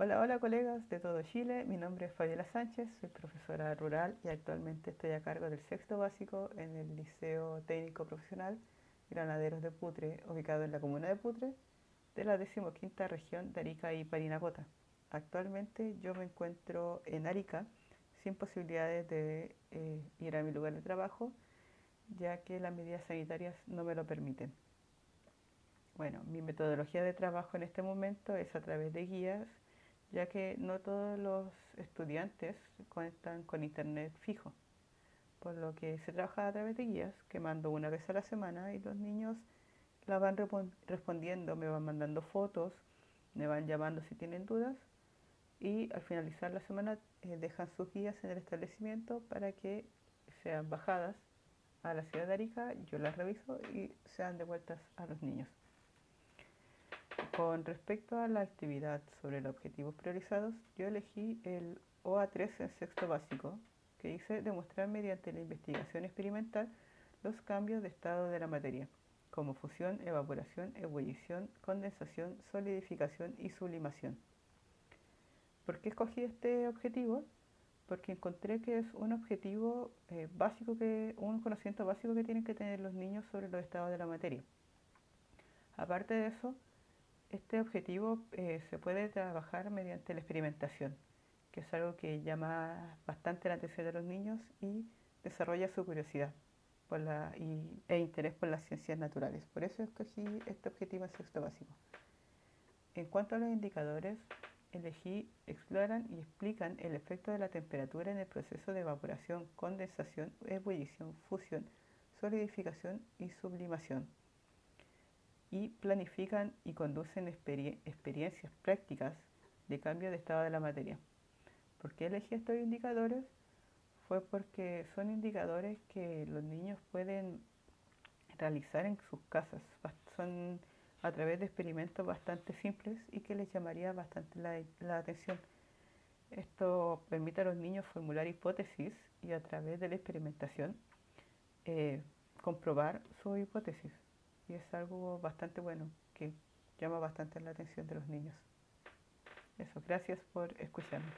Hola, hola colegas de todo Chile, mi nombre es Fabiola Sánchez, soy profesora rural y actualmente estoy a cargo del sexto básico en el Liceo Técnico Profesional Granaderos de Putre, ubicado en la comuna de Putre, de la decimoquinta región de Arica y Parinacota. Actualmente yo me encuentro en Arica sin posibilidades de eh, ir a mi lugar de trabajo, ya que las medidas sanitarias no me lo permiten. Bueno, mi metodología de trabajo en este momento es a través de guías ya que no todos los estudiantes cuentan con internet fijo, por lo que se trabaja a través de guías que mando una vez a la semana y los niños la van respondiendo, me van mandando fotos, me van llamando si tienen dudas y al finalizar la semana eh, dejan sus guías en el establecimiento para que sean bajadas a la ciudad de Arica, yo las reviso y sean devueltas a los niños. Con respecto a la actividad sobre los objetivos priorizados, yo elegí el OA3 en sexto básico, que dice demostrar mediante la investigación experimental los cambios de estado de la materia, como fusión, evaporación, ebullición, condensación, solidificación y sublimación. ¿Por qué escogí este objetivo? Porque encontré que es un objetivo eh, básico, que, un conocimiento básico que tienen que tener los niños sobre los estados de la materia. Aparte de eso, este objetivo eh, se puede trabajar mediante la experimentación, que es algo que llama bastante la atención de los niños y desarrolla su curiosidad e interés por las ciencias naturales. Por eso escogí este objetivo en sexto básico. En cuanto a los indicadores, elegí, exploran y explican el efecto de la temperatura en el proceso de evaporación, condensación, ebullición, fusión, solidificación y sublimación y planifican y conducen experiencias prácticas de cambio de estado de la materia. ¿Por qué elegí estos indicadores? Fue porque son indicadores que los niños pueden realizar en sus casas. Son a través de experimentos bastante simples y que les llamaría bastante la, atención. Esto permite a los niños formular hipótesis y a través de la experimentación eh, comprobar su hipótesis y es algo bastante bueno que llama bastante la atención de los niños. Eso, gracias por escucharme.